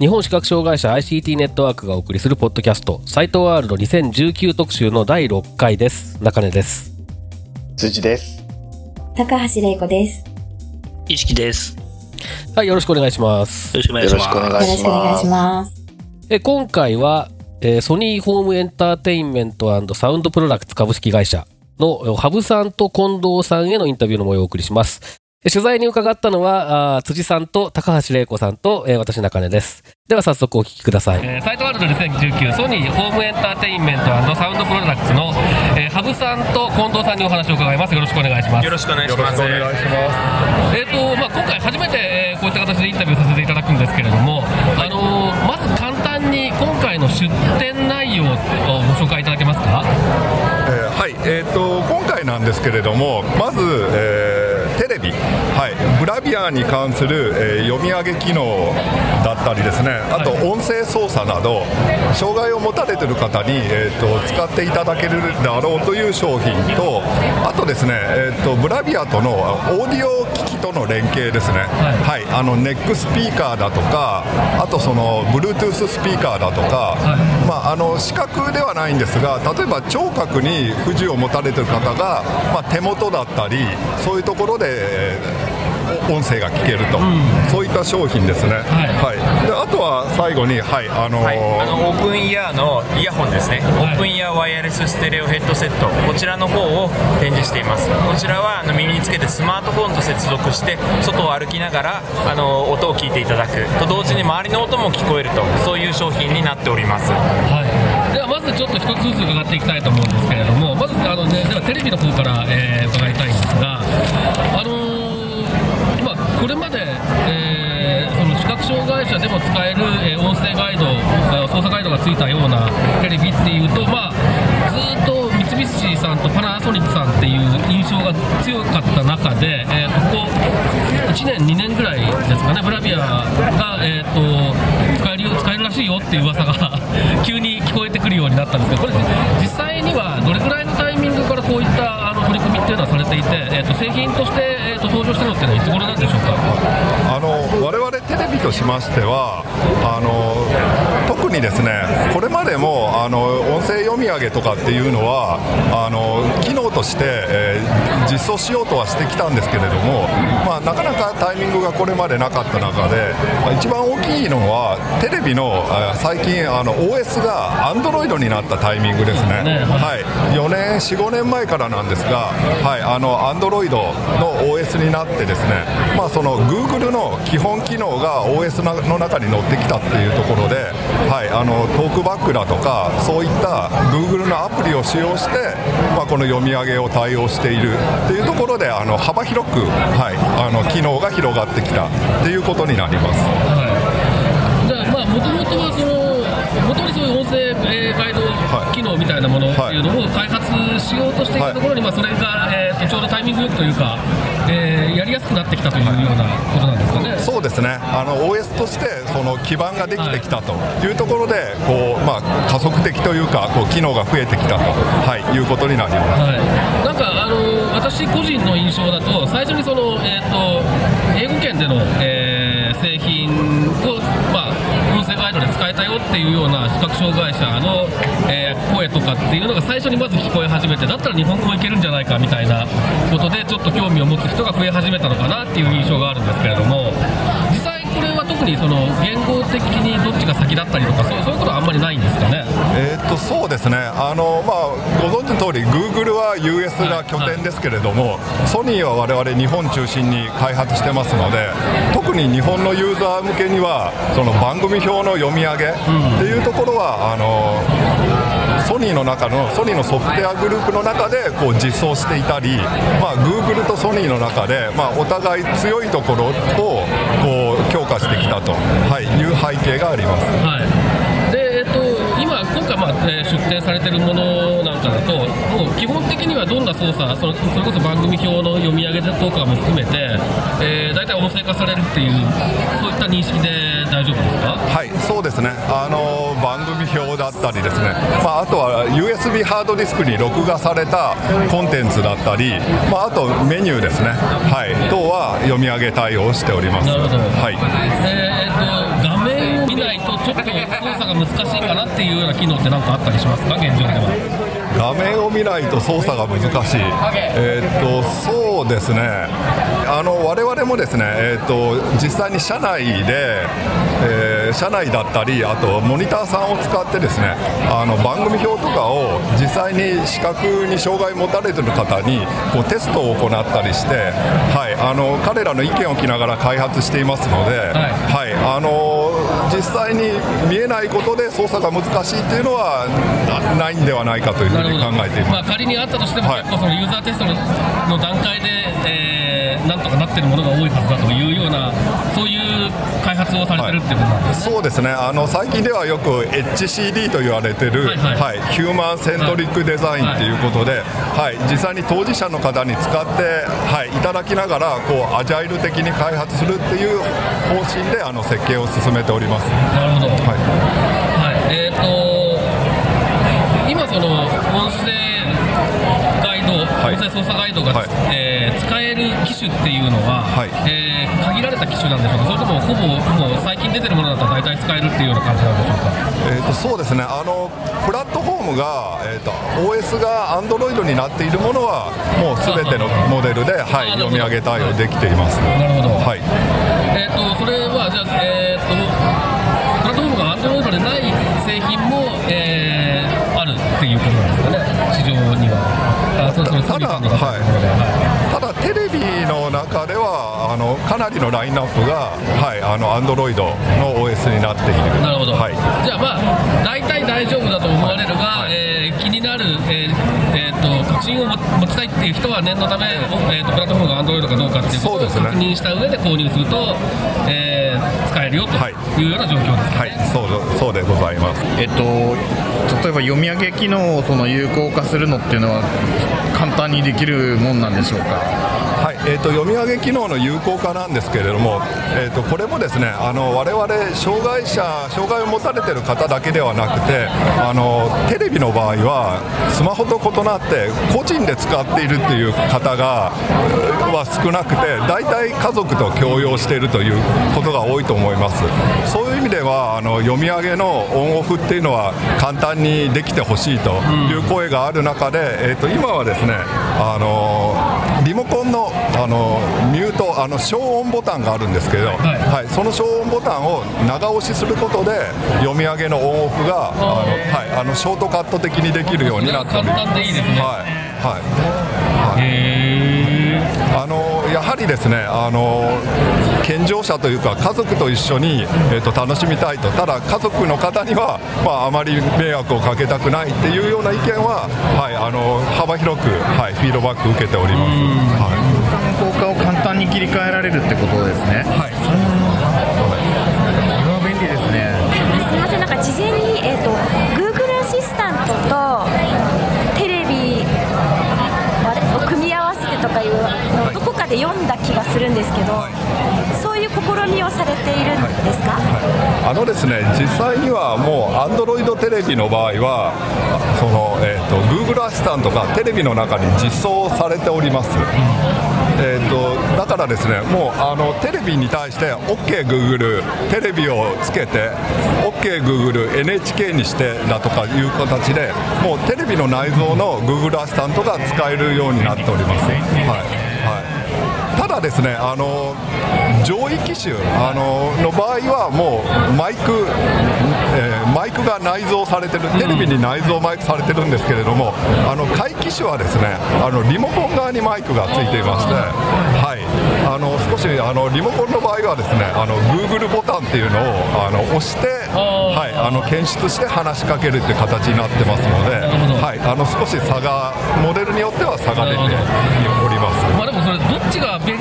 日本視覚障害者 ICT ネットワークがお送りするポッドキャストサイトワールド2019特集の第6回です中根です辻です。高橋玲子です。意識です。はいよろしくお願いしますよろしくお願いします。よろしくお願いします。え今回は、えーソニーホームエンターテインメントサウンドプロダクツ株式会社の羽生さんと近藤さんへのインタビューの模様をお送りしますえ取材に伺ったのは辻さんと高橋玲子さんと、えー私中根です。では早速お聞きください、えーサイトワールド2019ソニーホームエンターテインメントサウンドプロダクツの、えー、羽生さんと近藤さんにお話を伺います。よろしくお願いします。よろしくお願いします。えーとまあ、今回初めて、えーこういった形でインタビューさせていただくんですけれども、あのーまず簡単に今回の出展内容をご紹介いただけますか？えーはい、えー、と今回なんですけれども、まず、えーはい、ブラビアに関する、えー読み上げ機能だったりですね、あと音声操作など、障害を持たれている方に、えー、と使っていただけるであろうという商品と、あとですね、えー、とブラビアとのオーディオ機器との連携ですね、はい。あのネックスピーカーだとか、あとその Bluetooth スピーカーだとか、まあ、あの視覚ではないんですが、例えば聴覚に不自由を持たれている方が、まあ、手元だったり、そういうところで音声が聞けると、そういった商品ですね。はい。であとは最後に、はいあのーはい、あのオープンイヤーのイヤホンですね、オープンイヤーワイヤレスステレオヘッドセット、こちらの方を展示しています、こちらはあの耳につけてスマートフォンと接続して、外を歩きながらあの音を聞いていただく。と同時に周りの音も聞こえると、そういう商品になっております。はい、ではまずちょっと一つずつ伺っていきたいと思うんですけれどもまずあの、ね、ではテレビの方から、えー伺いたいんですが、あのーまあ、これまで、えーその視覚障害者でも使える、えー音声ガイド操作ガイドがついたようなテレビっていうと、まあ、ずっと三菱さんとパナソニックさんっていう印象が強かった中で、えーここ1年、2年ぐらいですかね、ブラビアが、えー、と使える使えるらしいよっていう噂が 急に聞こえてくるようになったんですけど、これ、実際にはどれぐらいのタイミングからこういったみっていうのはされていて、えー、と製品として、えー、と登場したのっていうのはいつ頃なんでしょうか？あの我々テレビとしましてはあのにですねこれまでもあの音声読み上げとかっていうのはあの機能として、えー実装しようとはしてきたんですけれども、まあ、なかなかタイミングがこれまでなかった中で、まあ一番大きいのはテレビのあ最近あの OS が Android になったタイミングですね。はい、4年45年前からなんですが、はい、あの Android の OS になってですね、まあ、その Google の基本機能が OS なの中に載ってきたっていうところで、はい、あのトークバックだとかそういった Google のアプリを使用して、まあ、この読み上げを対応しているというところであの幅広く、はい、あの機能が広がってきたということになります。じゃあ、まあ、元々はその、元にそういう音声、えーガイド機能みたいなものっていうのを開発しようとしていたところに、まあ、それが、えーとちょうどタイミングよくというか、えーやりやすくなってきたというようなことなんですかね。そうですねあの OS としてその基盤ができてきたというところでこう、まあ、加速的というかこう機能が増えてきたと、はい、いうことになります。はい、なんか、あの私個人の印象だと、最初にその、えー、と英語圏での、えー製品を、まあ、音声ガイドで使えたよっていうような視覚障害者の、えー声とかっていうのが最初にまず聞こえ始めて、だったら日本語もいけるんじゃないかみたいなことで、ちょっと興味を持つ人が増え始めたのかなっていう印象があるんですけれども、特にその言語的にどっちが先だったりとか、そうそういうことはあんまりないんですかね？えーっとそうですね。あの、まあ、ご存知の通り Google は US が拠点ですけれども、ソニーは我々日本中心に開発してますので特に日本のユーザー向けにはその番組表の読み上げっていうところは、あのソニーの中のソニーのソフトウェアグループの中でこう実装していたり、まあ、Google とソニーの中で、まあ、お互い強いところをこう強化してきたと、はい、いう背景があります。はい。でえっと、今、今回、まあえー出展されてるものなんかだと、もう基本的にはどんな操作、そそれこそ番組表の読み上げとかも含めて、えー、大体音声化されるっていう、そういった認識で大丈夫ですか？はい、そうですね。あの番組表だったりですね。まああとは USB ハードディスクに録画されたコンテンツだったり、まああとメニューですね。はい、等は読み上げ対応しております。なるほど、はい。えーえっと画面を見ないと、ちょっと操作が難しいかなっていうような機能って何かあったりしますか、現状では。画面を見ないと操作が難しい。えーっとそうですね。あの我々もですね、えーっと実際に社内で、えー社内だったり、あとモニターさんを使ってですね、あの番組表とかを実際に視覚に障害を持たれている方にこうテストを行ったりして、はい、あの彼らの意見を聞きながら開発していますので、はい、あの実際に見えないことで操作が難しいっていうのはなないんではないかというふうに考えています。まあ、仮にあったとしても、はい結構そのユーザーテストのの段階で、えーなんとかなってるものが多いはずだというような、そういう開発をされてるってことなんですね。そうですね。あの最近ではよく HCD と言われてる、はいはい。ヒューマンセントリックデザインということで、はい。実際に当事者の方に使って、はい、いただきながらこうアジャイル的に開発するっていう方針であの設計を進めております。なるほど、はい。はい。えー、と今、その音声ガイド、はい。音声操作ガイドが、はい。えー使える機種っていうのは、はい。えー限られた機種なんでしょうか、それともほぼもう最近出てるものだったら大体使えるっていうような感じなんでしょうか？えー、とそうですね。あのプラットフォームが、えー、と OS が Android になっているものはもうすべてのモデルで、はい、読み上げ対応できています。なるほど、はい。えー、とそれはじゃあ、えー、とプラットフォームが Android でない製品も、えーあるっていうことなんですかね、市場には。あそうそうただはい。ただテレビの中ではあのかなりのラインナップが、はい、あの Android の OS になっている。なるほど、はい。じゃあ、まあ、大体大丈夫だと思われるが、はい。えー気になる、えーえーと確信を持持ちたいっていう人は念のため、えーとプラットフォームが Android かどうかっていうことを確認した上で購入すると、えー使えるよとはいいうような状況ですね。はい、そうそうでございます。えっと、例えば読み上げ機能をその有効化するのっていうのは簡単にできるもんなんでしょうか？はい、えー、と読み上げ機能の有効化なんですけれども、えー、とこれもですねあの我々障害者障害を持たれている方だけではなくてあのテレビの場合はスマホと異なって個人で使っているっていう方がは少なくて大体家族と共用しているということが多いと思います。そういう意味ではあの読み上げのオンオフっていうのは簡単にできてほしいという声がある中で、えー、と今はですねあのリモコンのあのミュートあの消音ボタンがあるんですけど、はい。その消音ボタンを長押しすることで読み上げのオンオフがあの、はい、あのショートカット的にできるようになっておいいですね。はい。はい。へあのやはりですねあの健常者というか家族と一緒に、えー、と楽しみたいと。ただ家族の方には、まあ、あまり迷惑をかけたくないっていうような意見は、はい、あの幅広く、はい、フィードバック受けております。はい効果を簡単に切り替えられるってことですね。はい。それは便利ですね。すみません、なんか事前に、えー、と Google アシスタントとテレビあれを組み合わせてとかいうのをどこかで読んだ気がするんですけど、そういう試みをされているんですか、あのですね実際にはもう Android テレビの場合はその、えー、と Google アシスタントがテレビの中に実装されております、えー、とだからですねもうあのテレビに対して OKGoogle、テレビをつけて OKGoogle、NHK にしてだとかいう形でもうテレビの内蔵の Google アスタントが使えるようになっております。はいはいただですね、あの上位機種あのの場合はもうマイク、えーマイクが内蔵されてる、テレビに内蔵マイクされてるんですけれども、あの下位機種はですね、あのリモコン側にマイクがついていまして、はい、あの少しあのリモコンの場合はですねあの Google ボタンっていうのをあの押して、はい、あの検出して話しかけるっていう形になってますので、はい、あの少し差がモデルによっては差が出ております。まあでもそれどっちが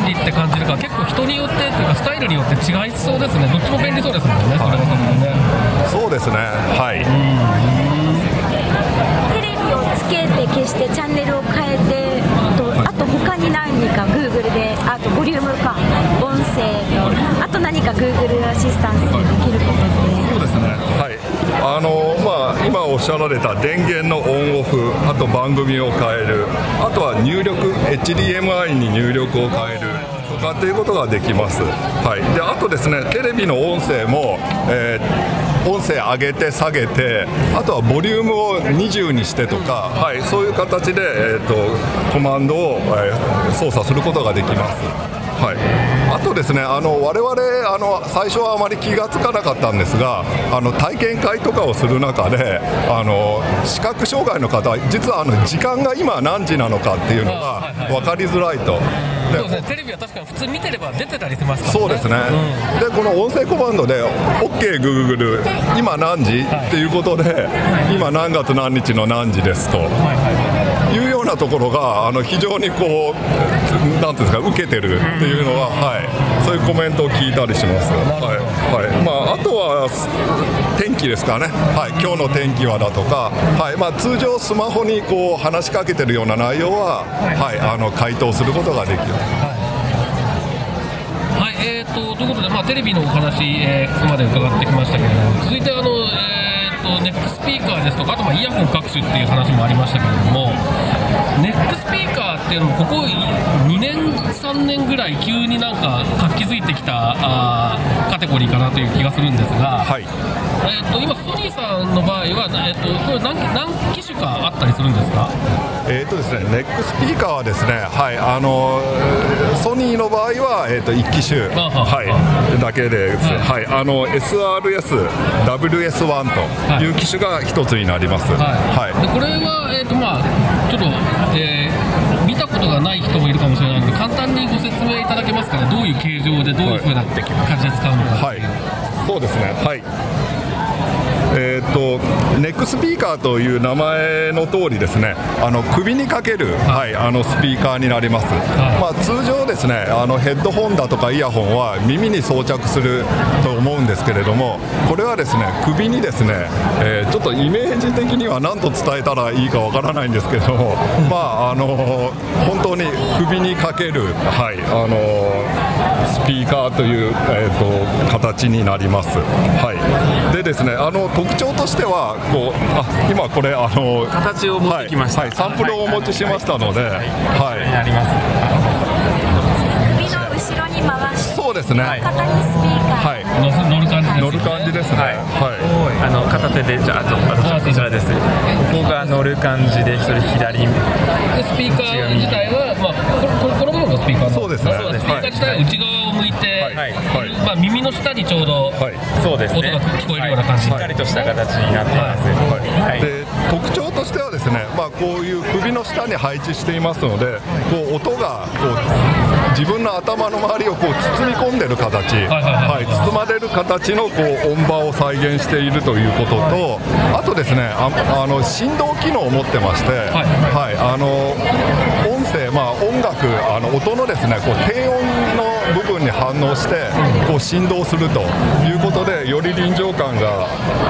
便利って感じるか結構人によってっていうかスタイルによって違いそうですね。どっちも便利そうですもんねそれはそれでね。そうですね。はい。テレビをつけて消してチャンネルを変えてとあと他に何か Google であとボリュームか音声とあと何か Google アシスタンスでできることって。そうですね。はいあのまあ今おっしゃられた電源のオンオフあと番組を変えるあとは入力 HDMI に入力を変えるとかっていうことができます、はい、であとですねテレビの音声も、えー音声上げて下げてあとはボリュームを20にしてとか、はい、そういう形で、えー、とコマンドを、えー操作することができますはい、あとですね、あの我々あの最初はあまり気がつかなかったんですが、あの体験会とかをする中で、あの視覚障害の方、実はあの時間が今何時なのかっていうのが分かりづらいと。でそうですね。テレビは確かに普通見てれば出てたりしますからね。そうですね、でこの音声コマンドで OKGoogle、今何時、っていうことで、今何月何日の何時ですと。いうようなところがあの非常にこうなんていうんですか受けてるっていうのは、はい、そういうコメントを聞いたりします。はい。はい。まあ、あとはす天気ですかね、はい、今日の天気はだとか、はい。まあ、通常スマホにこう話しかけてるような内容は、はい、あの回答することができる。はい、えー、とということで、まあ、テレビのお話、えーここまで伺ってきましたけれども、続いてあの、えー、とネックスピーカーですとか、あとまあイヤホン各種っていう話もありましたけれども、ネックスピーカーっていうのも、ここ2年、3年ぐらい、急になんか活気づいてきたあーカテゴリーかなという気がするんですが、はい。えー、と今、ソニーさんの場合は、えー、とこれ何、何機種かあったりするんですか？えーとですね、ネックスピーカーはですね、はい、あのーソニーの場合は、えー、と1機種、あははい、だけです、はい。あの SRS、WS1 とい。う機種が一つになります。はい。でこれは、えーとまあ、ちょっと、えー見たことがない人もいるかもしれないので、簡単にご説明いただけますかね、どういう形状で、どういうふうな感じで使うのか。はい、そうですね。はい。えー、とネックスピーカーという名前の通りですねあの首にかける、はい、あのスピーカーになります、まあ、通常ですねあのヘッドホンだとかイヤホンは耳に装着すると思うんですけれどもこれはですね首にですね、えーちょっとイメージ的には何と伝えたらいいかわからないんですけれども、まああの本当に首にかける、はいあのスピーカーという、えー、と形になります。はい、でですねあの特徴としてはこうあ今これあの形を持ってきました、はいはいサンプルをお持ちしましたので、はいなります首の後ろに回してそうですね、肩にスピーカー、はい、乗る感じですよね。乗る感じですね。はい。はい。あの片手でじゃああとあとこちらです。ここが乗る感じで一人左。でスピーカー自体は、まあ、これこの部分がスピーカーそうですね。まあスピーカー自体は内側を向いて、はい。はい。まあ、耳の下にちょうど、はい。そうですね。音が聞こえるような感じ。はい。しっかりとした形になってい。ますはい。で特徴としてはですね、まあ、こういう首の下に配置していますのでこう音がこう自分の頭の周りをこう包み込んでる形、はい包まれる形のこう音場を再現しているということとあとですねああの振動機能を持ってまして、はい。はい、あの音声、まあ、音楽あの音のですねこう低音の部分に反応してこう振動するということでより臨場感が、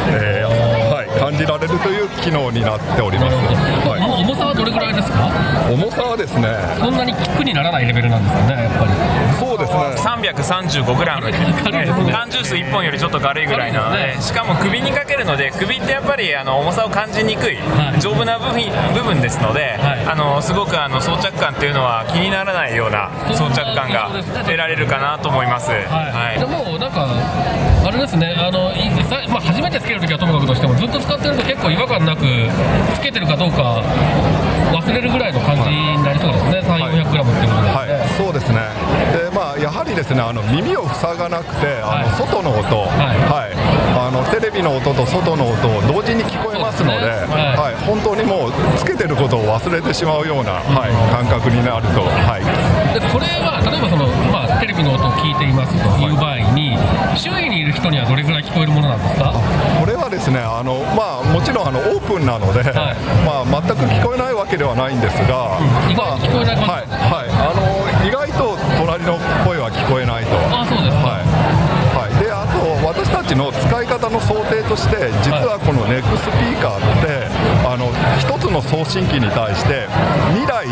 えーはい、感じられるという機能になっております、はも重さはどれぐらいですか？い、重さはですね。そんなに苦にならないレベルなんですかねやっぱり。そうですね。335g 軽いですね。缶ジュース1本よりちょっと軽いぐらいなので、しかも首にかけるので首ってやっぱりあの重さを感じにくい、はい。丈夫な部分ですので、はい。あのすごくあの装着感っていうのは気にならないような装着感が得られるかなと思います。はい、はい。でもなんかあれですねあのいまあ、初めてつけるときはともかくとしてもずっと使ってると結構違和感なくつけてるかどうか忘れるぐらいの感じになりそうですね、3 4 0 0グラムっていうことで。すね、はい、そうですね。で、まあ、やはりですね、あの耳を塞がなくて、あのはい。外の音、はい、あのテレビの音と外の音を同時に聞こえますので、ね。ははい、本当にもうつけてることを忘れてしまうような、はい、感覚になると、はい、でこれは例えばその、まあ、音を聞いていますという場合に、周囲にいる人にはどれぐらい聞こえるものなんですか？これはですねあの、まあ、もちろんあのオープンなので、まあ、全く聞こえないわけではないんですが、意外と聞こえない感はいはい、あの意外と隣の声は聞こえないと。あそうですか、はい。はい、であと私たちの使い方の想定として実はこのネックスピーカーってあの1つの送信機に対して2台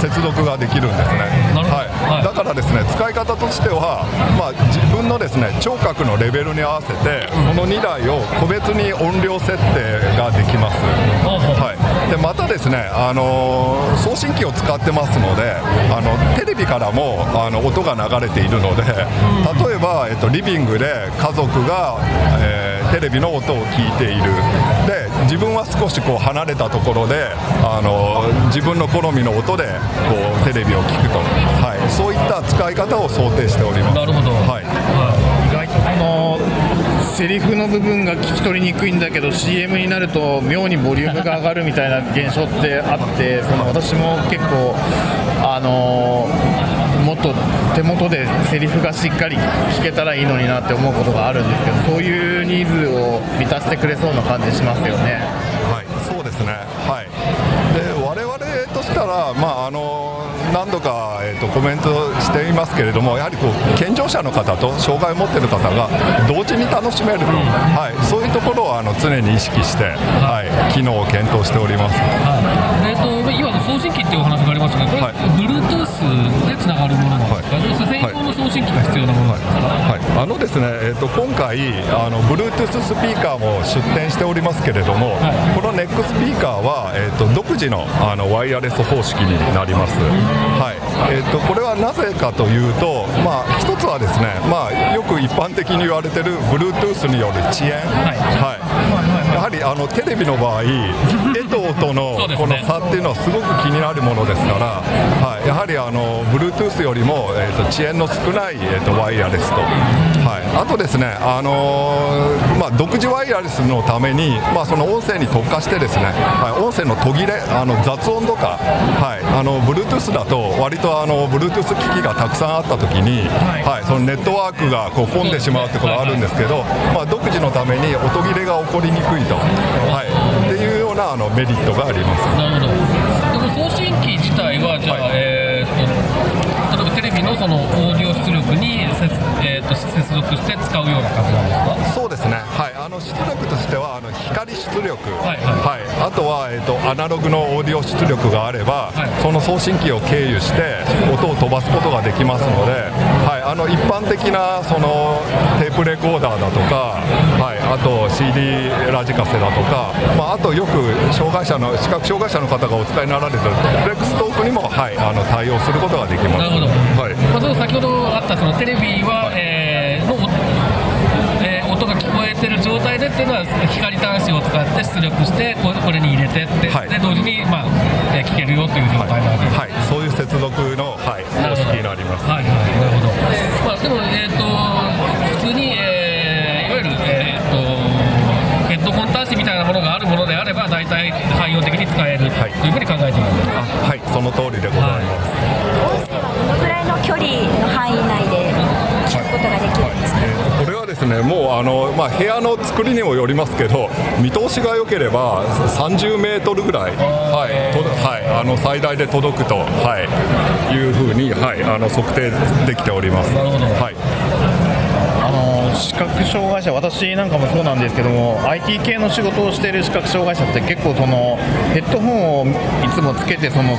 接続ができるんですね、はい、だからですね使い方としては、まあ、自分のですね聴覚のレベルに合わせてその2台を個別に音量設定ができます、はい、でまたですね、あの送信機を使ってますのであのテレビからもあの音が流れているので例えば、えっと、リビングで家族が、えーテレビの音を聞いている。で自分は少しこう離れたところであの自分の好みの音でこうテレビを聞くと、はい、そういった使い方を想定しております。なるほど、はいセリフの部分が聞き取りにくいんだけど CM になると妙にボリュームが上がるみたいな現象ってあってその私も結構あのもっと手元でセリフがしっかり聞けたらいいのになって思うことがあるんですけどそういうニーズを満たしてくれそうな感じしますよね。はい、そうですね。はい。で、我々としたら、まああの何度かえっ、とコメントしていますけれども、やはりこう健常者の方と障害を持っている方が同時に楽しめると、はい、そういうところをあの常に意識して、はい、機能を検討しております。えっと送信機っていうお話がありましたけど、これ、Bluetooth でつながるものなんですか、要するに専用の送信機が必要なものなんですか、はい、あのですね、えっ、と今回あの Bluetooth スピーカーも出展しておりますけれども、このネックスピーカーはえっ、と独自のあのワイヤレス方式になります。はい。えっ、とこれはなぜかというと、まあ一つはですね、まあよく一般的に言われてる Bluetooth による遅延、はい。やはりあのテレビの場合、絵と音のこの差っていうのはすごく気になるものですから、はい。やはりあの Bluetooth よりもえっ、と遅延の少ないえっ、とワイヤレスと、はい。あとですね、あのーまあ独自ワイヤレスのために、まあその音声に特化してですね、はい。音声の途切れ、あの雑音とか、はい。あの Bluetooth だと割とあの Bluetooth 機器がたくさんあった時に、はい。そのネットワークがこう混んでしまうってことがあるんですけど、まあ独自のために音切れが起こりにくいと、はい。っていうようなあのメリットがあります。機自体は、じゃあ、えーっと、例えばテレビのそのオーディオ出力に接,、えーっと接続して使うような感じなんですか？そうですね、はの出力としてはあの光出力、はいはい。あとは、えー、とアナログのオーディオ出力があれば、その送信機を経由して音を飛ばすことができますので、はい、あの一般的なそのテープレコーダーだとか、はい、あと CD ラジカセだとか、まあ、あとよく障害者の視覚障害者の方がお使いになられてるフレックストークにも、はい、あの対応することができます。なるほど、はい。まあ、先ほどあったそのテレビは、えー態でっていうのは光端子を使って出力してここれに入れてって、で同時に、まあえー聞けるよという状態なわけです、はい、そういう接続の、はい、方式になります。はいはい、なるほど。まあ、でも、えっ、と、普通に、えーいわゆる、えっ、と、ヘッドコン端子みたいなものがあるものであれば、大体汎用的に使えるというふうに考えているんです。はい、その通りでございます。どのぐらいの距離の範囲内で聞くことができるんですか、これはですね、もうあの、まあ、部屋の作りにもよりますけど、見通しが良ければ30メートルぐらい、はい、とはい、あの最大で届くと、はい、いうふうに、はい、あの測定できております。はい。視覚障害者、私なんかもそうなんですけども、IT 系の仕事をしている視覚障害者って結構そのヘッドホンをいつもつけてその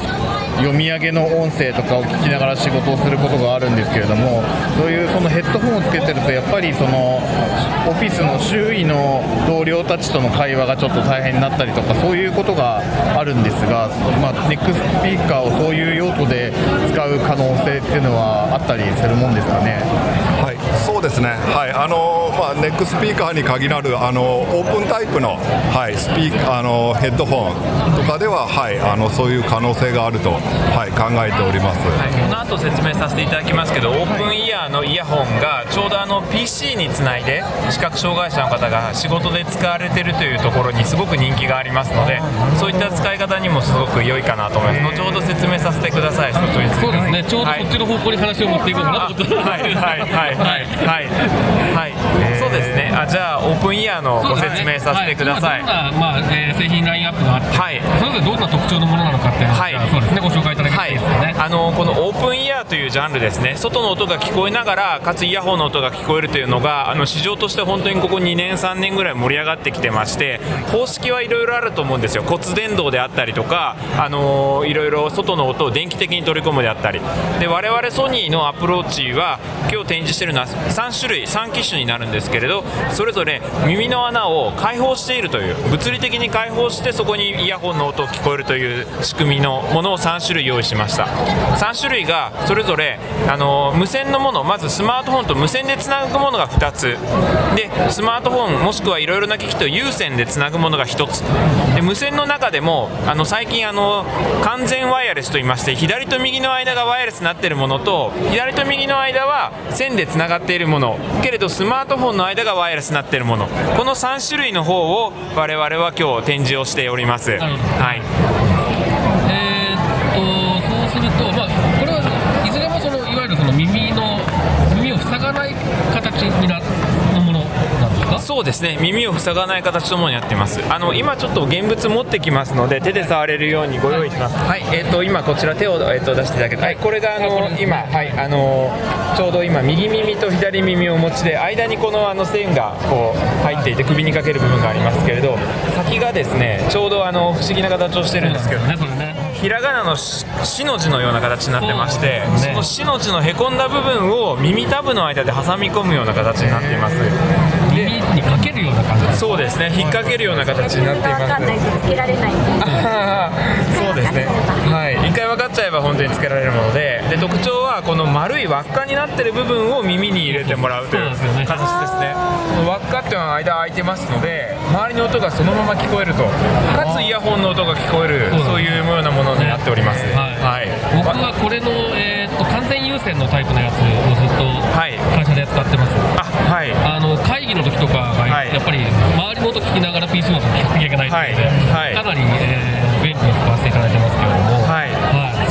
読み上げの音声とかを聞きながら仕事をすることがあるんですけれども、そういうそのヘッドホンをつけてるとやっぱりそのオフィスの周囲の同僚たちとの会話がちょっと大変になったりとかそういうことがあるんですが、まあ、ネックスピーカーをそういう用途で使う可能性っていうのはあったりするもんですかね？はい、そうですね、はい。あのまあ、ネックスピーカーに限らるあのオープンタイプの,、はい、スピーあのヘッドホンとかでは、はい、あのそういう可能性があると、はい、考えております。はい、この後説明させていただきますけどオープンイヤーのイヤホンがちょうどあの PC につないで視覚障害者の方が仕事で使われてるというところにすごく人気がありますのでそういった使い方にもすごく良いかなと思います。後ほど説明させてください。そっちそうですね。ちょうどそっちの方向に話を持っていこうかなと思って。はい。はい。はい。はい。はい。はい。そうですね。あじゃあオープンイヤーのご説明させてください。どんな、まあえー製品ラインアップがあって、はい。それぞれどんな特徴のものなのかっていうのを、そうですね。ご紹介いただきたい、あのこのオープンイヤーというジャンルですね。外の音が聞こえながらかつイヤホンの音が聞こえるというのがあの市場として本当にここ2年3年ぐらい盛り上がってきてまして方式はいろいろあると思うんですよ。骨伝導であったりとかあのいろいろ外の音を電気的に取り込むであったり。で我々ソニーのアプローチは今日展示しているのは3種類3機種になるんですけれどそれぞれ耳の穴を開放しているという物理的に開放してそこにイヤホンの音を聞こえるという仕組みのものを3種類用意してました。3種類がそれぞれあの無線のものまずスマートフォンと無線でつなぐものが2つ。でスマートフォンもしくはいろいろな機器と有線でつなぐものが1つ。で無線の中でもあの最近あの完全ワイヤレスと言いまして左と右の間がワイヤレスになっているものと左と右の間は線でつながっているもの。けれどスマートフォンの間がワイヤレスになっているもの。この3種類の方を我々は今日展示をしております、はい、そうですね。耳を塞がない形のものになっています。あの今ちょっと現物持ってきますので手で触れるようにご用意します。はい。えっ、と今こちら手を、えー、と出していただけてはい。これがあの今はい。あのちょうど今右耳と左耳をお持ちで間にこのあの線がこう入っていて首にかける部分がありますけれど先がですねちょうどあの不思議な形をしてるんですけどねそれねひらがなのし「し」の字のような形になってましてその「し」の字のへこんだ部分を耳たぶの間で挟み込むような形になっています。耳にかけるような感じ。そうですね。引っ掛けるような形になっています。そうですね。はい分かっちゃえば本当につけられるものでで特徴はこの丸い輪っかになってる部分を耳に入れてもらうというそうですよね形ですね。この輪っかっていうのは間空いてますので周りの音がそのまま聞こえるとかつイヤホンの音が聞こえるそういうようなものになっております。はい。僕はこれの、えーっと完全有線のタイプのやつをずっとはい。会社で使ってます、あはい。あの会議の時とかがはいやっぱり周りの音聞きながら PC の音聞かなきゃいけないので、はい。はい。かなり、えー便利に使わせていただいてますけれど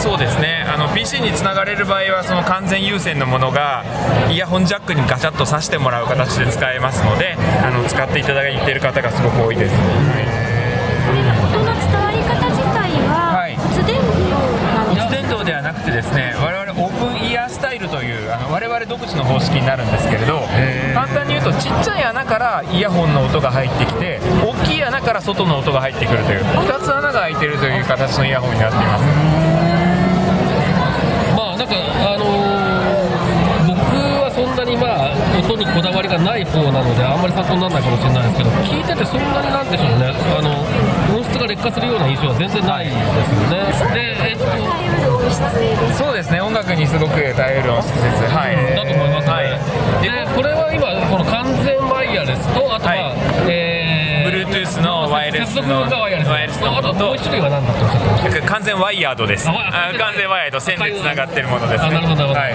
そうですね。あの PC につながれる場合はその完全有線のものがイヤホンジャックにガチャッと挿してもらう形で使えますのであの使っていただいている方がすごく多いです、音の伝わり方自体ははい。骨伝導なんです骨伝導ではなくてですね我々オープンイヤースタイルというあの我々独自の方式になるんですけれど簡単に言うとちっちゃい穴からイヤホンの音が入ってきて大きい穴から外の音が入ってくるという2つ穴が開いているという形のイヤホンになっています音にこだわりがない方なのであんまり参考にならないかもしれないですけど聞いててそんなになんでしょうね。あの音質が劣化するような印象は全然ないですよね、でえっとそうですね音楽にすごく耐えうる音質です。はい。だと思いますね、はい。でこれは今この完全ワイヤレスとあとは、はい。えーワイヤレス接のワイヤレスのもう一種類は何だと完全ワイヤードです完全ワイヤード線でつながってるものですなるほどなるほど。はい、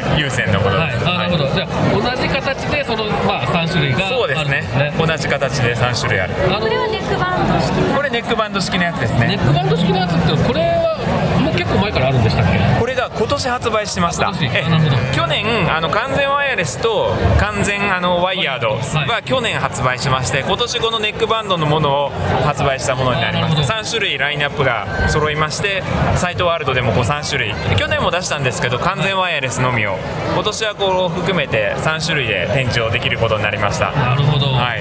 はい、有線のものはい、です、あなるほど、じゃあ同じ形でその、まあ、3種類があそうですね。ね同じ形で3種類ある。これはネックバンド式これネックバンド式のやつですね。ネックバンド式のやつってこれはもう結構前からあるんでしたっけ？これが今年発売してました。去年あの完全ワイヤレスと完全あのワイヤードは去年発売しまして今年このネックバンドのものを発売したものになります。あなるほど。3種類ラインナップが揃いましてサイトワールドでもこう3種類。去年も出したんですけど完全ワイヤレスのみを。今年はこう含めて3種類で展示をできることになりました。なるほど、はい。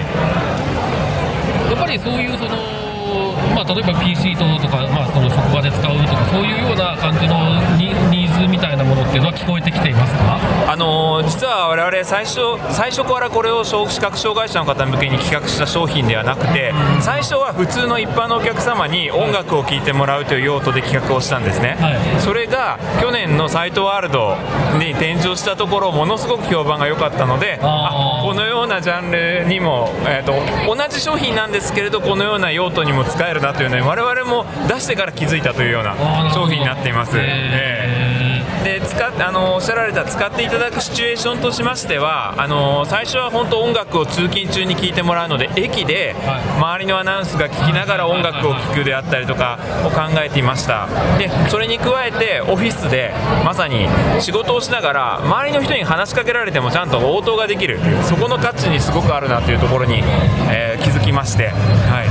やっぱりそういうその、まあ、例えば PC ととか、まあ、その職場で使うとかそういうような感じのニニーズみたいなものっていうのは聞こえてきていますか？あのー実は我々最初最初からこれを視覚障害者の方向けに企画した商品ではなくて最初は普通の一般のお客様に音楽を聴いてもらうという用途で企画をしたんですね、はい。それが去年のサイトワールドに展示をしたところものすごく評判が良かったのでこのようなジャンルにも、えー、と同じ商品なんですけれどこのような用途にも使えるなというのに我々も出してから気づいたというような商品になっています。ええで使っあのおっしゃられた使っていただくシチュエーションとしましてはあの最初は本当音楽を通勤中に聴いてもらうので駅で周りのアナウンスが聞きながら音楽を聴くであったりとかを考えていました。でそれに加えてオフィスでまさに仕事をしながら周りの人に話しかけられてもちゃんと応答ができる。そこの価値にすごくあるなというところに、えー気づきまして、はい、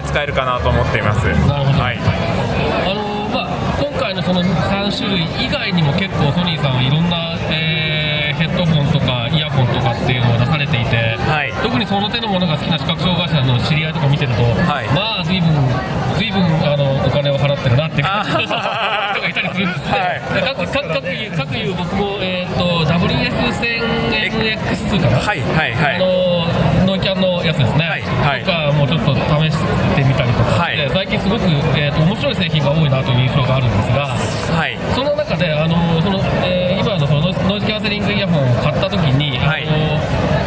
で使えるかなと思っています。なるほど。はい。あのまあ、今回のその3種類以外にも結構ソニーさんはいろんな、えーヘッドホンとかイヤホンとかっていうのを出されていて、はい。特にその手のものが好きな視覚障害者の知り合いとか見てると、はい。まあ随分随分あのお金を払ってるなって感じの人がいたりするんですね、はい。で各各各各僕も、えー、と WF1000NX2 か。な、はいはいはい。あのノイキャンのやつですね、はいはい。とかもちょっと試してみたりとか。はい。最近すごく、えー、と面白い製品が多いなという印象があるんですが、はい。その中で、あのそのえー今のそのノイズキャンセリングイヤホンを買ったときに、はい。あの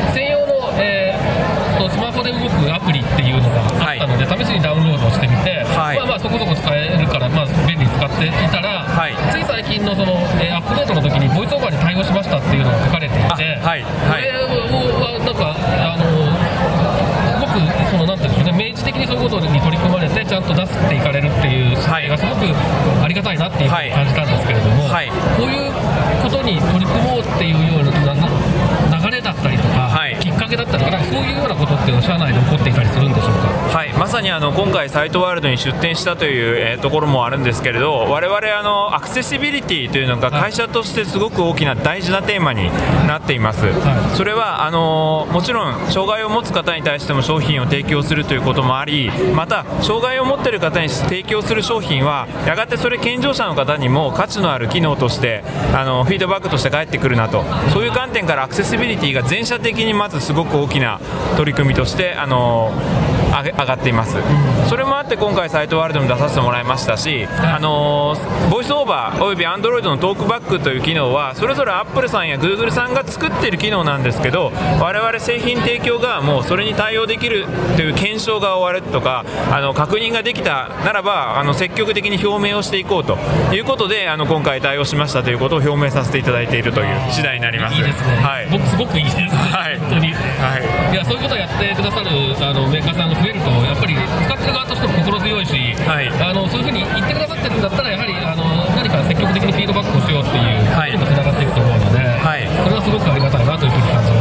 プリっていうのがあったので、試しにダウンロードをしてみて、はい。まあまあそこそこ使えるから、まあ、便利に使っていたら、はい。つい最近のその、えーアップデートの時にボイスオーバーに対応しましたっていうのが書かれていて、あはいはい。これはなんかあのすごくそのなんていうんでしょうね明示的にそういうことに取り組まれてちゃんと出していかれるっていう姿勢がすごくありがたいなっていうふうに感じたんですけれども、はいこういうことに取り組もうっていうようなな流れだったりとか、はい。きっかけだったりとかそういうようなことって社内で起こっていたりするんでしょうか？はい、まさにあの今回、サイトワールドに出展したという、えーところもあるんですけれど、我々あのアクセシビリティというのが会社としてすごく大きな大事なテーマになっています、はい。それはあのもちろん障害を持つ方に対しても商品を提供するということもあり、また障害を持っている方に提供する商品は、やがてそれ健常者の方にも価値のある機能としてあのフィードバックとして返ってくるなと、そういう観点からアクセシビリティが全社的にまずすごく大きな取り組みとしてあの上がっています、それもあって今回サイトワールドに出させてもらいましたし、あのボイスオーバーおよび Android のトークバックという機能はそれぞれ Apple さんや Google さんが作っている機能なんですけど我々製品提供側もそれに対応できるという検証が終わるとかあの確認ができたならばあの積極的に表明をしていこうということであの今回対応しましたということを表明させていただいているという次第になります。いいですね、はい。僕すごくいいです。ね、はい。本当に。はい。いやそういうことをやってくださるあのメーカーさんが増えると、やっぱり使ってる側としても心強いし、はい。あのそういうふうに言ってくださってるんだったら、やはりあの何か積極的にフィードバックをしようっていうはいつながっていくと思うので、はい。それはすごくありがたいなというふうに感じました。はいは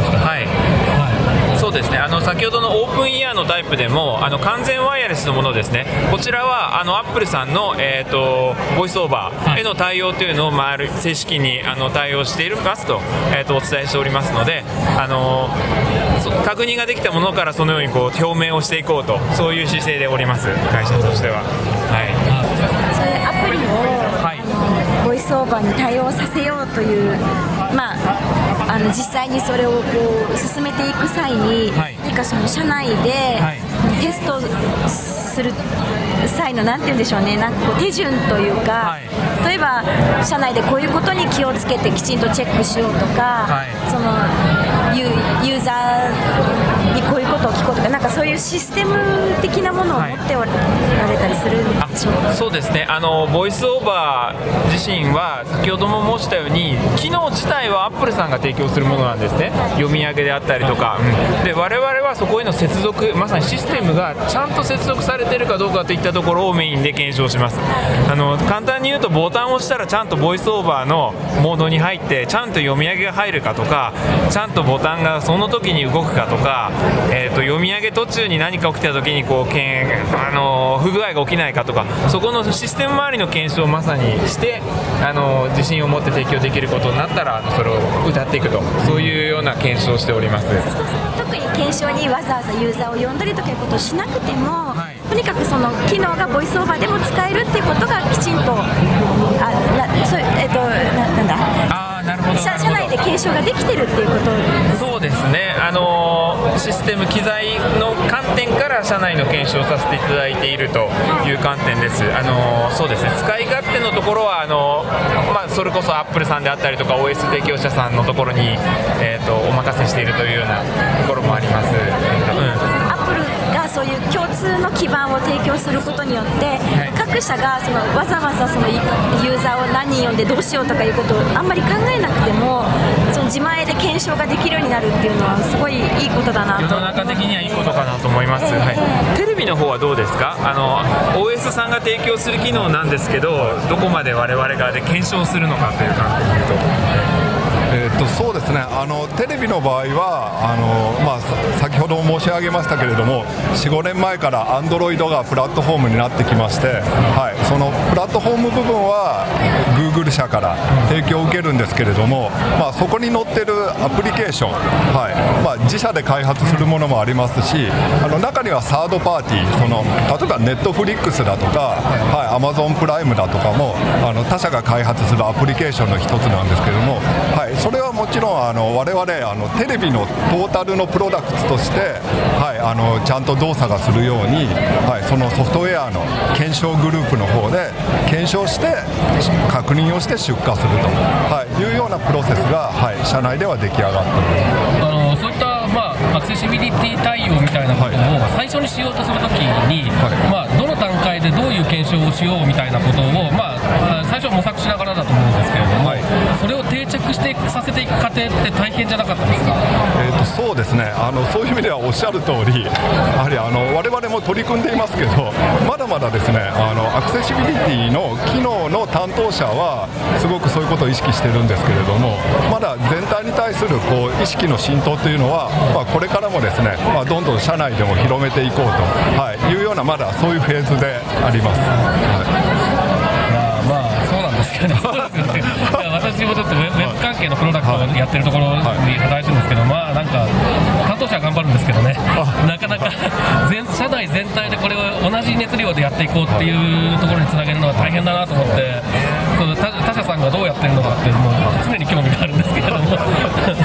そうですね。あの先ほどのオープンイヤーのタイプでもあの完全ワイヤレスのものですね。こちらはあのアップルさんの、えー、とボイスオーバーへの対応というのを、まあある、正式にあの対応していますと,、えー、とお伝えしておりますのであのそ確認ができたものからそのようにこう表明をしていこうとそういう姿勢でおります。会社としては。はい。そういうアプリを、はい。あのボイスオーバーに対応させようという、まあ、あの実際にそれをこう進めていく際に、はい。何かその社内ではい。テストする際のなんて言うんでしょうね。なんかこう手順というか、はい。例えば社内でこういうことに気をつけてきちんとチェックしようとか、はい。そのユユーザーにこうことを聞こうとかなんかそうい。うシステム的なものを持っておられたりするんでしょうか、そうですね。あのボイスオーバー自身は先ほども申したように機能自体はアップルさんが提供するものなんですね。読み上げであったりとか、うん。で我々はそこへの接続まさにシステムがちゃんと接続されているかどうかといったところをメインで検証します。あの簡単に言うとボタンを押したらちゃんとボイスオーバーのモードに入ってちゃんと読み上げが入るかとかちゃんとボタンがその時に動くかとか、えー、と読み上げ途中に何か起きた時にこうけんあの不具合が起きないかとかそこのシステム周りの検証をまさにしてあの自信を持って提供できることになったらそれを歌っていくとそういうような検証をしております。特に検証にわざわざユーザーを呼んだりとかいうことをしなくても、はいとにかくその機能がボイスオーバーでも使えるっていうことがきちんとあなそうえっ、とななんだ？社社内で検証ができてるっていうことそうですね、あのシステム機材の観点から社内の検証をさせていただいているという観点です、あのそうですね。使い勝手のところはあの、まあ、それこそアップルさんであったりとか OS 提供者さんのところに、えー、とお任せしているというようなところもあります。うん。そそういう共通の基盤を提供することによって、各社がそのわざわざそのユーザーを何人呼んでどうしようとかいうことをあんまり考えなくてもその自前で検証ができるようになるっていうのはすごいいいことだなと。世の中的にはいいことかなと思います、はい、テレビの方はどうですか？あの OS さんが提供する機能なんですけどどこまで我々側で検証するのかという観点で言うとえー、とそうですね。あのテレビの場合はあの、まあ、先ほども申し上げましたけれども45年前から Android がプラットフォームになってきまして、はい、そのプラットフォーム部分は Google 社から提供を受けるんですけれども、まあ、そこに載ってるアプリケーション、はい。まあ、自社で開発するものもありますしあの中にはサードパーティーその例えば Netflix だとか、はい、Amazon プライムだとかもあの他社が開発するアプリケーションの一つなんですけれども、はい、それはもちろんあの我々あのテレビのトータルのプロダクツとして、はい、あのちゃんと動作がするように、はい、そのソフトウェアの検証グループの方で検証して確認をして出荷すると、はい、いうようなプロセスが、はい、社内では出来上がっているあのそういった、まあ、アクセシビリティ対応みたいなことを最初にしようとするときに、まあ、どの段階でどういう検証をしようみたいなことを、まあ、最初は模索しながらだと思うん着してさせていく過程って大変じゃなかったですか、えー、とそうですね。あのそういう意味ではおっしゃる通りやはりあの我々も取り組んでいますけどまだまだですねあのアクセシビリティの機能の担当者はすごくそういうことを意識してるんですけれどもまだ全体に対するこう意識の浸透というのは、まあ、これからもですね、まあ、どんどん社内でも広めていこうと、はい、いうようなまだそういうフェーズであります。まあそうなんですけど私もちょっとウェウェブ関係のプロダクトをやってるところに働いてるんですけど、まあなんか、担当者は頑張るんですけどね、なかなか全社内全体でこれを同じ熱量でやっていこうっていうところにつなげるのは大変だなと思って、そう他他社さんがどうやってるのかって、もう常に興味があるんですけれども。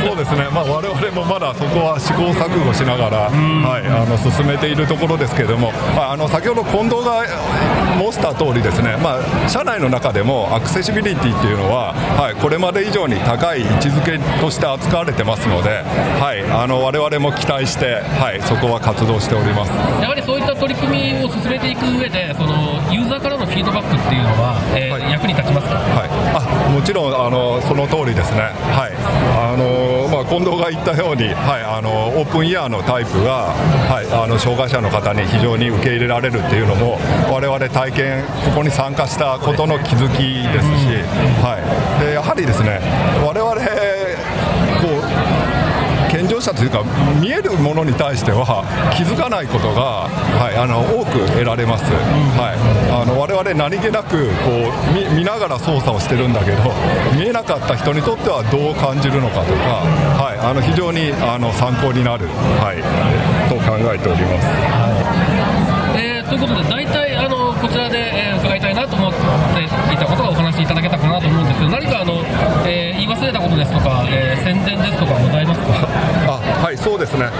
そうですね、まあ、我々もまだそこは試行錯誤しながら、はい、あの進めているところですけれども、まあ、あの先ほど近藤が申した通りですね、まあ、社内の中でもアクセシビリティっていうのは、はい、これまで以上に高い位置づけとして扱われてますので、はい、あの我々も期待して、はい、そこは活動しております。やはりそういった取り組みを進めていく上で、そのユーザーからのフィードバックっていうのは、えー役に立ちますか、はい、あもちろんあのその通りですね、はい。あのまあ、近藤が言ったように、はい、あのオープンイヤーのタイプが、はい、あの障害者の方に非常に受け入れられるっていうのも我々体験ここに参加したことの気づきですし、はい、でやはりですね我々者というか見えるものに対しては気づかないことが、はい、あの多く得られます、はい、あの我々何気なくこう見見ながら操作をしてるんだけど見えなかった人にとってはどう感じるのかとか、はい、あの非常にあの参考になる、はい、と考えております。えーということで、大体あのこちらで、えー伺いたいなと思っていたことがお話しいただけたかなと思うんですけど、何かあの、えーですとか、えー宣伝ですとかございますか？あはいそうですね、はい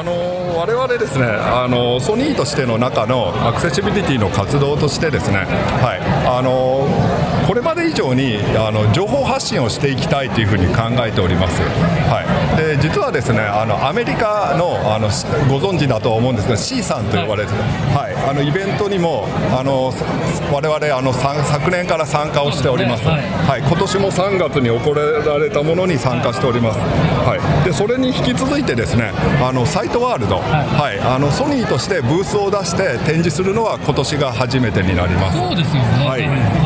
あのー我々ですねあのーソニーとしての中のアクセシビリティの活動としてですね、はいあのーこれまで以上にあの情報発信をしていきたいというふうに考えております、はい、で実はですねあのアメリカのあのしご存知だと思うんですが C さんと呼ばれる、はい。あのイベントにもあの我々あの昨年から参加をしております、はい。はい、今年も3月に行われたものに参加しております、はい、でそれに引き続いてですねあのサイトワールド、はい。あのソニーとしてブースを出して展示するのは今年が初めてになります。そうですよね。はいはい。はい。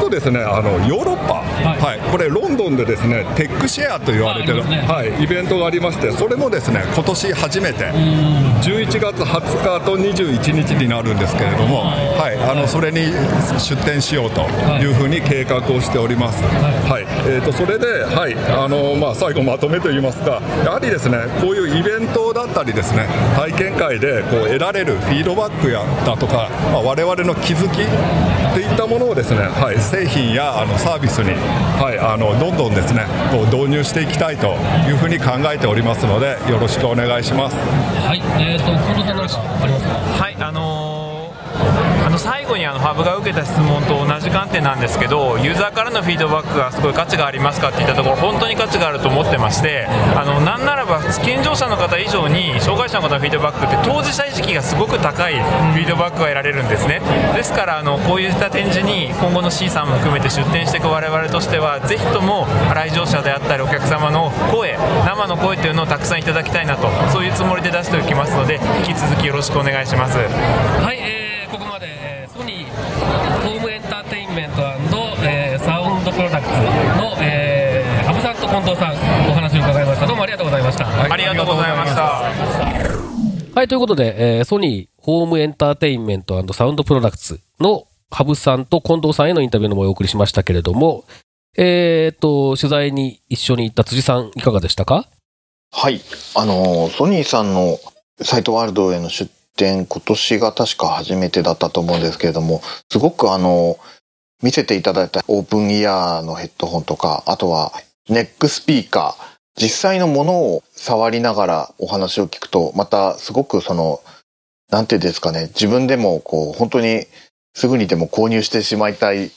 とですねあのヨーロッパ、はい。これロンドンでですねテックシェアと言われてる、ね。はい、イベントがありましてそれもですね今年初めて。11月20日と21日になるんですけれども、はい、あのそれに出展しようとい。うふうに計画をしております、はい。えー、とそれで、はい。あのまあ、最後まとめといいますかやはりですねこういうイベントだったりですね体験会でこう得られるフィードバックやだとか、まあ、我々の気づきっていったものをですね、はい、製品やあのサービスに、はい、あのどんどんですねこう導入していきたいというふうに考えておりますのでよろしくお願いします。はい。えっ、と近藤さありますか？はいあのーあの最後にあのハブが受けた質問と同じ観点なんですけどユーザーからのフィードバックがすごい価値がありますかって言ったところ本当に価値があると思ってましてあのなんならば健常者の方以上に障害者の方のフィードバックって当事者意識がすごく高いフィードバックが得られるんですね。ですからあのこういった展示に今後の C さんも含めて出展していく我々としてはぜひとも来場者であったりお客様の声生の声というのをたくさんいただきたいなとそういうつもりで出しておきますので引き続きよろしくお願いします。はい、えーありがとうございました。はい、ということで、えーソニーホームエンターテインメントサウンドプロダクツの羽生さんと近藤さんへのインタビューの模様をお送りしましたけれども、えー、と、取材に一緒に行った辻さん、いかがでしたか？はい。あの、ソニーさんのサイトワールドへの出展、今年が確か初めてだったと思うんですけれども、すごくあの、見せていただいたオープンイヤーのヘッドホンとか、あとはネックスピーカー、実際のものを触りながらお話を聞くと、またすごくその、なんていうんですかね、自分でもこう、本当にすぐにでも購入してしまいたい、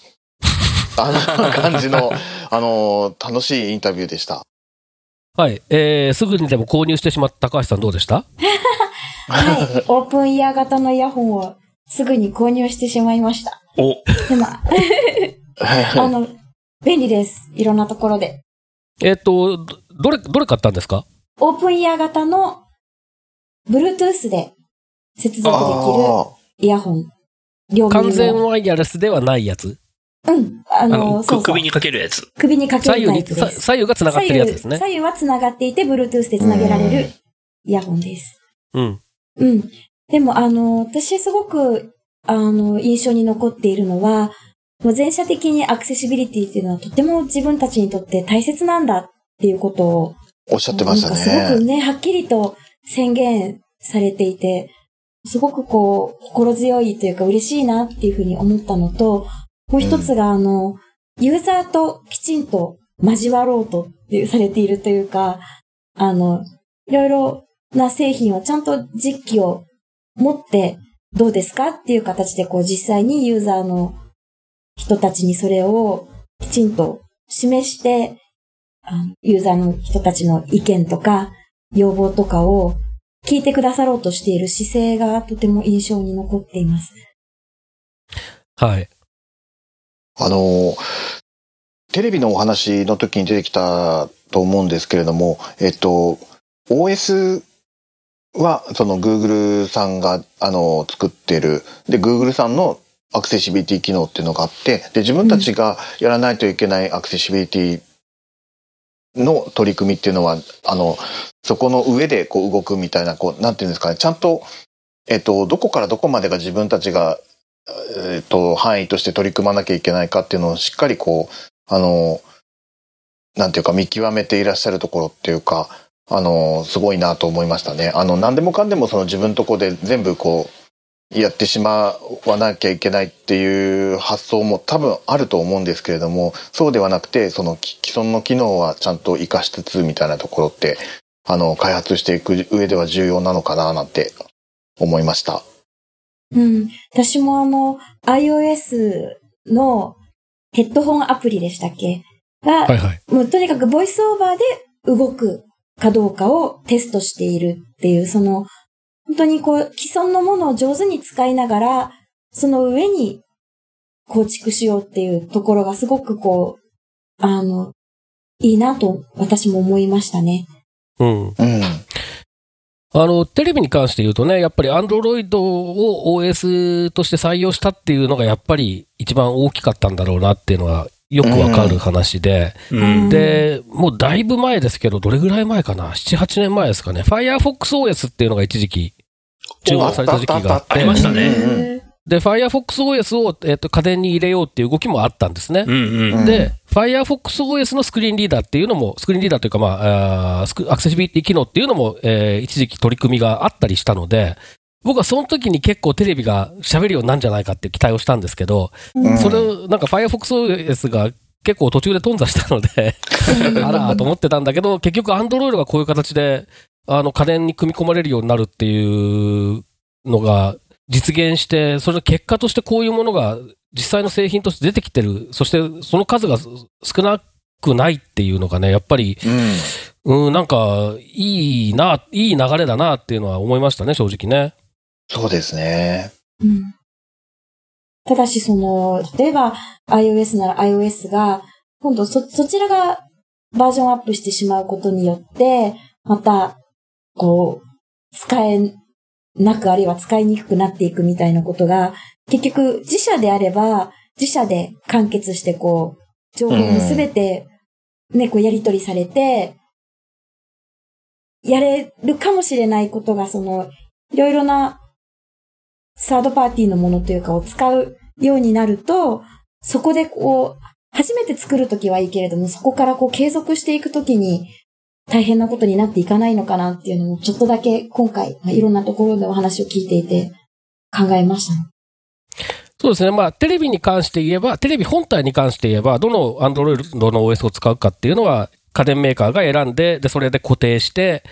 あの感じの、あの、楽しいインタビューでした。はい、えー、すぐにでも購入してしまった高橋さんどうでした？はい。オープンイヤー型のイヤホンをすぐに購入してしまいました。お、でも、あの、便利です。いろんなところで。えっ、と、どどれ、どれ買ったんですか？オープンイヤー型の Bluetooth で接続できるあイヤホン。完全ワイヤレスではないやつ？うん。ああの、の、そうそうく首にかけるやつ。首にかけ左右に、るタイプです。さ左右が繋がってるやつですね。左右左右は繋がっていて、Bluetooth で繋げられるイヤホンです。うん。うん。でも、あの、私すごく、あの、印象に残っているのは、もう全社的にアクセシビリティっていうのはとても自分たちにとって大切なんだっていうことを、おっしゃってましたなんかすごくね。ね、はっきりと宣言されていて、すごくこう、心強いというか嬉しいなっていうふうに思ったのと、もう一つが、あの、ユーザーときちんと交わろうとされているというか、あの、いろいろな製品をちゃんと実機を持ってどうですかっていう形でこう実際にユーザーの人たちにそれをきちんと示して、ユーザーの人たちの意見とか要望とかを聞いてくださろうとしている姿勢がとても印象に残っています。はい。あの、テレビのお話の時に出てきたと思うんですけれども、えっと、OS は、その Google さんが、あの、作ってる、で、Google さんのアクセシビリティ機能っていうのがあって、で、自分たちがやらないといけないアクセシビリティの取り組みっていうのは、あの、そこの上でこう動くみたいな、こう、なんていうんですかね、ちゃんと、えっと、どこからどこまでが自分たちが、えっと、範囲として取り組まなきゃいけないかっていうのをしっかりこう、あの、なんていうか見極めていらっしゃるところっていうか、あの、すごいなと思いましたね。あの、何でもかんでもその自分とこで全部こう、やってしまわなきゃいけないっていう発想も多分あると思うんですけれども、そうではなくて、その既存の機能はちゃんと活かしつつみたいなところって、あの、開発していく上では重要なのかななんて思いました。うん。私もあの、iOS のヘッドホンアプリでしたっけ？が、はいはい。もうとにかくボイスオーバーで動くかどうかをテストしているっていう、その、本当にこう、既存のものを上手に使いながら、その上に構築しようっていうところがすごくこう、あの、いいなと私も思いましたね。うん。うん。あの、テレビに関して言うとね、やっぱり Android を OS として採用したっていうのがやっぱり一番大きかったんだろうなっていうのはよくわかる話で、うん。で、もうだいぶ前ですけど、どれぐらい前かな ?7、8年前ですかね？FirefoxOS っていうのが一時期注目された時期があって、ありましたね。うんで、FirefoxOS を、えっと家電に入れようっていう動きもあったんですね。うんうん。で、FirefoxOS のスクリーンリーダーっていうのも、スクリーンリーダーというか、まあ、あアクセシビリティ機能っていうのも、えー一時期取り組みがあったりしたので、僕はその時に結構テレビが喋るようになるんじゃないかって期待をしたんですけど、うんそれをなんか FirefoxOS が結構途中で頓挫したので、あらーと思ってたんだけど、結局 Android がこういう形で、あの家電に組み込まれるようになるっていうのが、実現して、それの結果としてこういうものが実際の製品として出てきてる、そしてその数が少なくないっていうのがね、やっぱり、うん。うん、なんか、いいな、いい流れだなっていうのは思いましたね、正直ね。そうですね。うんただし、その、例えば iOS なら iOS が、今度そ、そちらがバージョンアップしてしまうことによって、また、こう、使えなく、あるいは使いにくくなっていくみたいなことが、結局、自社であれば、自社で完結して、こう、情報もすべて、ね、こう、やり取りされて、やれるかもしれないことが、その、いろいろなサードパーティーのものというかを使うようになると、そこでこう、初めて作るときはいいけれども、そこからこう継続していくときに大変なことになっていかないのかなっていうのも、ちょっとだけ今回、まあ、いろんなところでお話を聞いていて考えました。そうですね。まあ、テレビに関して言えば、テレビ本体に関して言えば、どの Android の OS を使うかっていうのは、家電メーカーが選んで、で、それで固定して、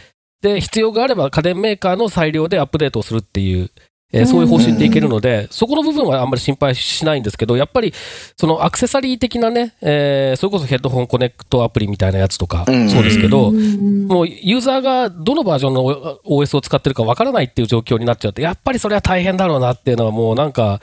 で、必要があれば家電メーカーの裁量でアップデートをするっていう、えーそういう方針でいけるので、そこの部分はあんまり心配しないんですけど、やっぱり、そのアクセサリー的なね、えーそれこそヘッドホンコネクトアプリみたいなやつとか、うんそうですけど、うんもうユーザーがどのバージョンの OS を使ってるかわからないっていう状況になっちゃうと、やっぱりそれは大変だろうなっていうのはもうなんか、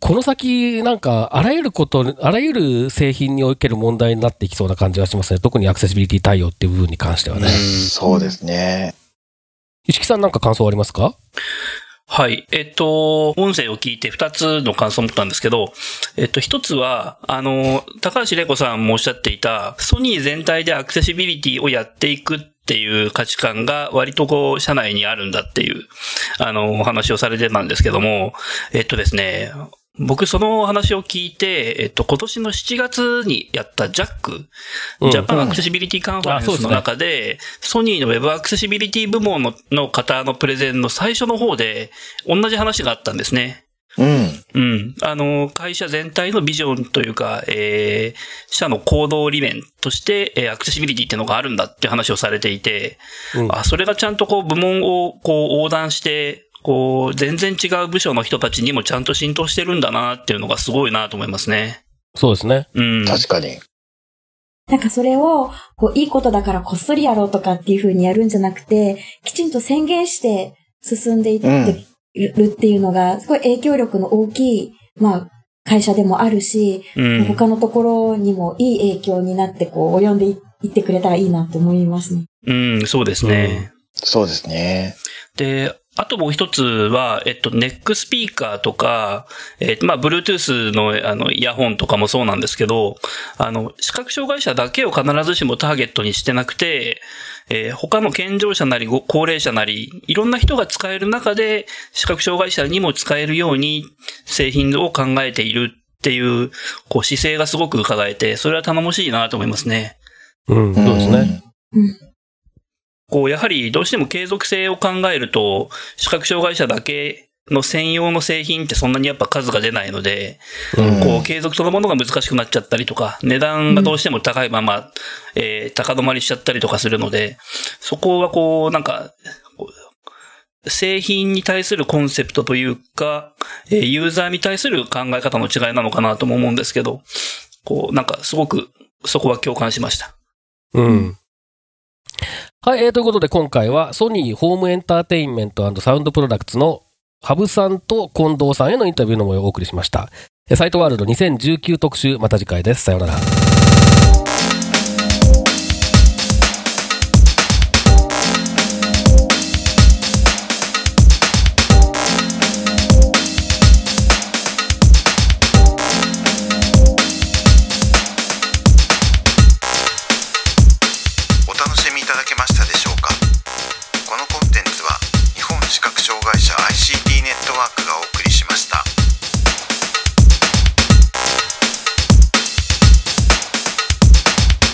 この先、なんか、あらゆること、あらゆる製品における問題になっていきそうな感じがしますね。特にアクセシビリティ対応っていう部分に関してはね。そうですね。石木さんなんか感想ありますか？はい。えっと、音声を聞いて二つの感想を持ったんですけど、えっと、一つは、あの、高橋玲子さんもおっしゃっていた、ソニー全体でアクセシビリティをやっていくっていう価値観が割とこう、社内にあるんだっていう、あの、お話をされてたんですけども、えっとですね、僕そのお話を聞いて、えっと、今年の7月にやった JAC、うんジャパンアクセシビリティカンファレンスの中で、ソニーのウェブアクセシビリティ部門のの方のプレゼンの最初の方で、同じ話があったんですね。うん。うん。あの、会社全体のビジョンというか、えー、社の行動理念として、えーアクセシビリティっていうのがあるんだっていう話をされていて、うんあ、それがちゃんとこう部門をこう横断して、こう、全然違う部署の人たちにもちゃんと浸透してるんだなっていうのがすごいなと思いますね。そうですね。うん。確かに。なんかそれを、こう、いいことだからこっそりやろうとかっていう風にやるんじゃなくて、きちんと宣言して進んでいってるっていうのが、すごい影響力の大きい、まあ、会社でもあるし、うん。他のところにもいい影響になって、こう、及んでいいってくれたらいいなと思いますね。うん、そうですね。そうですね。で、あともう一つは、えっと、ネックスピーカーとか、えっと、まあ、Bluetooth の、あの、イヤホンとかもそうなんですけど、あの、視覚障害者だけを必ずしもターゲットにしてなくて、えー他の健常者なりご高齢者なり、いろんな人が使える中で、視覚障害者にも使えるように製品を考えているっていう、こう、姿勢がすごく伺えて、それは頼もしいなと思いますね。うん、そうですね。こう、やはりどうしても継続性を考えると、視覚障害者だけの専用の製品ってそんなにやっぱ数が出ないので、うんこう、継続そのものが難しくなっちゃったりとか、値段がどうしても高いまま、えー高止まりしちゃったりとかするので、そこはこう、なんか、製品に対するコンセプトというか、えーユーザーに対する考え方の違いなのかなとも思うんですけど、こう、なんかすごく、そこは共感しました。うん。はい、えーということで今回はソニーホームエンターテインメントサウンドプロダクツの羽生さんと近藤さんへのインタビューの模様をお送りしました。サイトワールド2019特集、また次回です。さようなら。